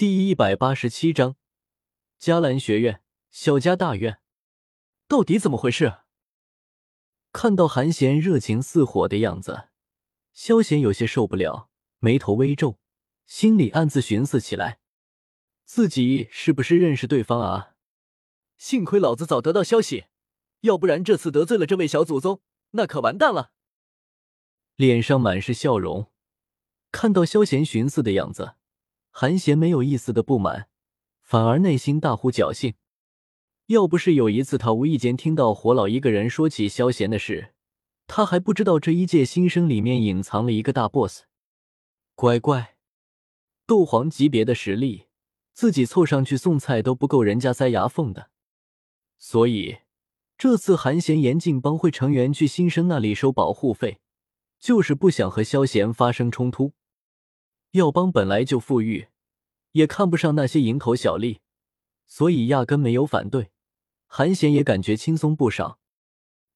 第一百八十七章，迦兰学院小家大院，到底怎么回事？看到韩贤热情似火的样子，萧贤有些受不了，眉头微皱，心里暗自寻思起来：自己是不是认识对方啊？幸亏老子早得到消息，要不然这次得罪了这位小祖宗，那可完蛋了。脸上满是笑容，看到萧贤寻思的样子。韩贤没有一丝的不满，反而内心大呼侥幸。要不是有一次他无意间听到火老一个人说起萧贤的事，他还不知道这一届新生里面隐藏了一个大 boss。乖乖，斗皇级别的实力，自己凑上去送菜都不够人家塞牙缝的。所以这次韩贤严禁帮会成员去新生那里收保护费，就是不想和萧贤发生冲突。药帮本来就富裕，也看不上那些蝇头小利，所以压根没有反对。韩贤也感觉轻松不少。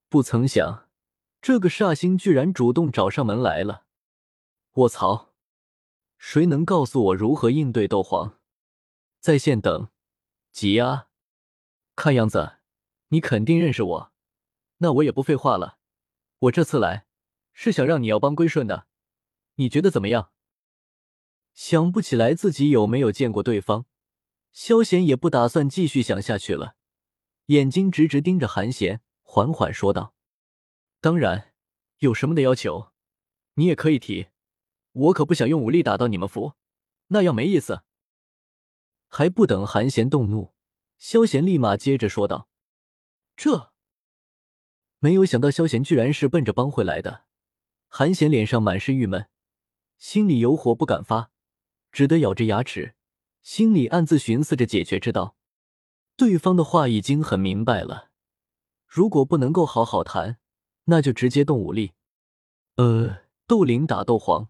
不曾想，这个煞星居然主动找上门来了。卧槽！谁能告诉我如何应对斗皇？在线等。急啊！看样子你肯定认识我，那我也不废话了。我这次来是想让你要帮归顺的，你觉得怎么样？想不起来自己有没有见过对方，萧贤也不打算继续想下去了，眼睛直直盯着韩贤，缓缓说道：“当然，有什么的要求，你也可以提，我可不想用武力打到你们服，那样没意思。”还不等韩贤动怒，萧贤立马接着说道：“这……没有想到萧贤居然是奔着帮会来的。”韩贤脸上满是郁闷，心里有火不敢发。只得咬着牙齿，心里暗自寻思着解决之道。对方的话已经很明白了，如果不能够好好谈，那就直接动武力。呃，斗灵打斗皇，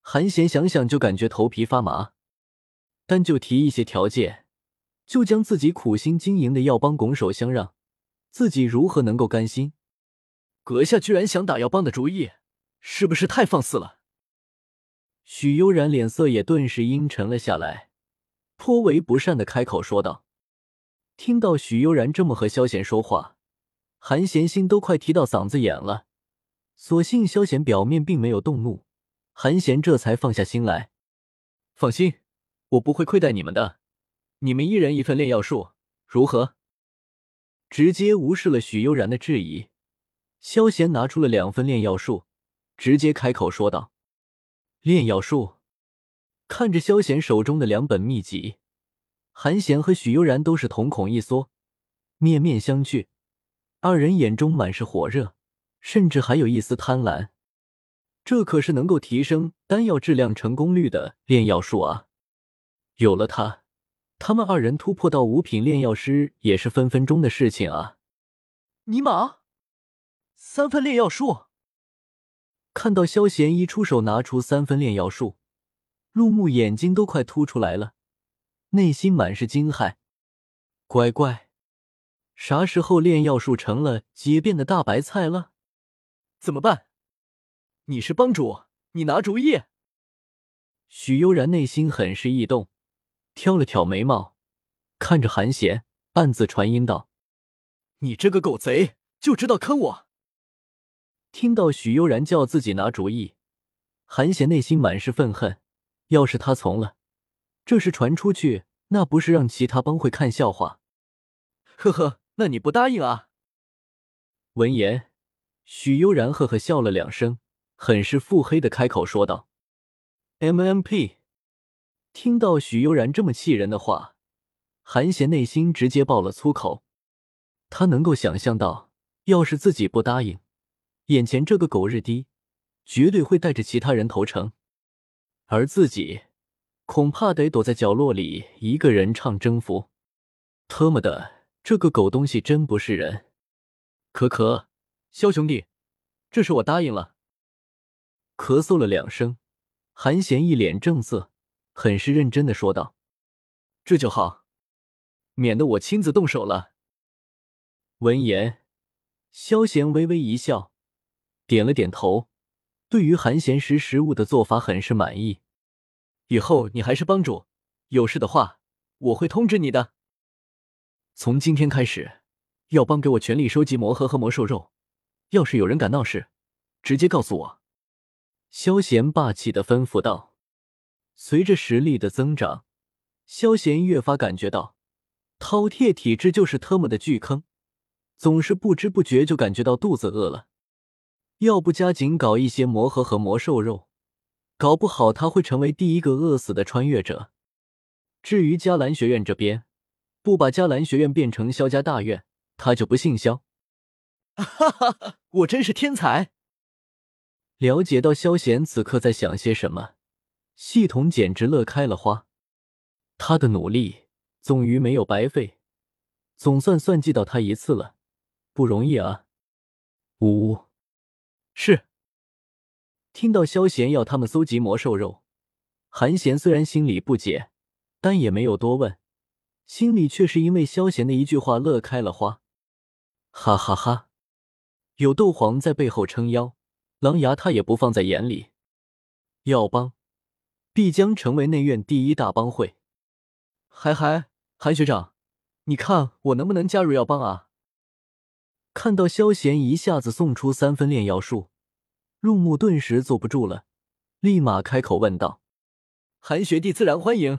韩贤想想就感觉头皮发麻。但就提一些条件，就将自己苦心经营的药帮拱手相让，自己如何能够甘心？阁下居然想打药帮的主意，是不是太放肆了？许悠然脸色也顿时阴沉了下来，颇为不善的开口说道：“听到许悠然这么和萧贤说话，韩贤心都快提到嗓子眼了。所幸萧贤表面并没有动怒，韩贤这才放下心来。放心，我不会亏待你们的。你们一人一份炼药术，如何？”直接无视了许悠然的质疑，萧贤拿出了两份炼药术，直接开口说道。炼药术，看着萧贤手中的两本秘籍，韩贤和许悠然都是瞳孔一缩，面面相觑。二人眼中满是火热，甚至还有一丝贪婪。这可是能够提升丹药质量成功率的炼药术啊！有了它，他们二人突破到五品炼药师也是分分钟的事情啊！尼玛，三份炼药术！看到萧贤一出手拿出三分炼药术，陆木眼睛都快凸出来了，内心满是惊骇。乖乖，啥时候炼药术成了街边的大白菜了？怎么办？你是帮主，你拿主意。许悠然内心很是异动，挑了挑眉毛，看着韩贤，暗自传音道：“你这个狗贼，就知道坑我！”听到许悠然叫自己拿主意，韩贤内心满是愤恨。要是他从了，这事传出去，那不是让其他帮会看笑话？呵呵，那你不答应啊？闻言，许悠然呵呵笑了两声，很是腹黑的开口说道：“MMP。”听到许悠然这么气人的话，韩贤内心直接爆了粗口。他能够想象到，要是自己不答应。眼前这个狗日的，绝对会带着其他人投诚，而自己恐怕得躲在角落里一个人唱征服。特么的，这个狗东西真不是人！可可，萧兄弟，这事我答应了。咳嗽了两声，韩贤一脸正色，很是认真的说道：“这就好，免得我亲自动手了。”闻言，萧贤微微一笑。点了点头，对于韩贤识时务的做法很是满意。以后你还是帮主，有事的话，我会通知你的。从今天开始，药帮给我全力收集魔核和魔兽肉。要是有人敢闹事，直接告诉我。”萧贤霸气的吩咐道。随着实力的增长，萧贤越发感觉到，饕餮体质就是特么的巨坑，总是不知不觉就感觉到肚子饿了。要不加紧搞一些魔核和魔兽肉，搞不好他会成为第一个饿死的穿越者。至于迦兰学院这边，不把迦兰学院变成萧家大院，他就不姓萧。哈哈哈，我真是天才！了解到萧贤此刻在想些什么，系统简直乐开了花。他的努力终于没有白费，总算算计到他一次了，不容易啊！呜呜。是。听到萧贤要他们搜集魔兽肉，韩贤虽然心里不解，但也没有多问，心里却是因为萧贤的一句话乐开了花。哈哈哈！有斗皇在背后撑腰，狼牙他也不放在眼里。药帮必将成为内院第一大帮会。嗨嗨，韩学长，你看我能不能加入药帮啊？看到萧贤一下子送出三分炼药术，陆木顿时坐不住了，立马开口问道：“韩学弟自然欢迎，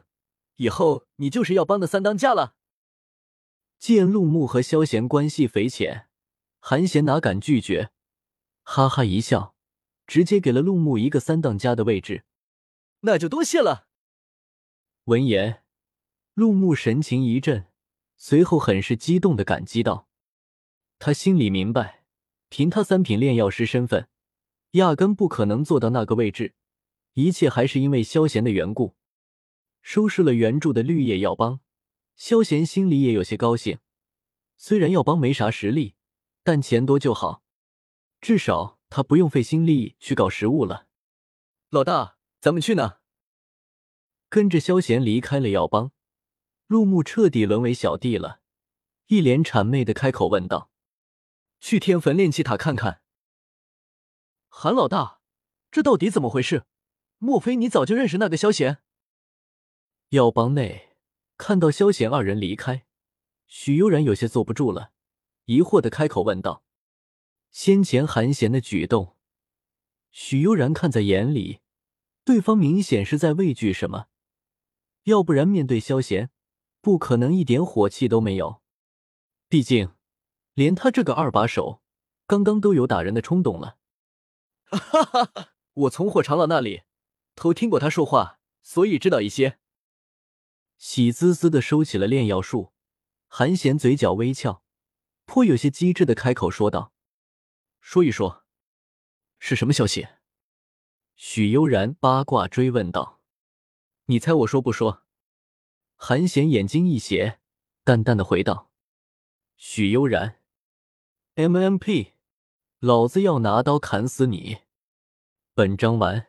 以后你就是要帮的三当家了。”见陆木和萧贤关系匪浅，韩贤哪敢拒绝，哈哈一笑，直接给了陆木一个三当家的位置。那就多谢了。闻言，陆牧神情一震，随后很是激动的感激道。他心里明白，凭他三品炼药师身份，压根不可能做到那个位置。一切还是因为萧贤的缘故。收拾了原著的绿叶药帮，萧贤心里也有些高兴。虽然药帮没啥实力，但钱多就好，至少他不用费心力去搞食物了。老大，咱们去哪？跟着萧贤离开了药帮，陆牧彻底沦为小弟了，一脸谄媚的开口问道。去天坟炼气塔看看，韩老大，这到底怎么回事？莫非你早就认识那个萧贤？药帮内看到萧贤二人离开，许悠然有些坐不住了，疑惑的开口问道：“先前韩贤的举动，许悠然看在眼里，对方明显是在畏惧什么，要不然面对萧贤，不可能一点火气都没有，毕竟。”连他这个二把手，刚刚都有打人的冲动了。哈哈哈！我从火长老那里偷听过他说话，所以知道一些。喜滋滋的收起了炼药术，韩贤嘴角微翘，颇有些机智的开口说道：“说一说，是什么消息？”许悠然八卦追问道：“你猜我说不说？”韩贤眼睛一斜，淡淡的回道：“许悠然。” M M P，老子要拿刀砍死你！本章完。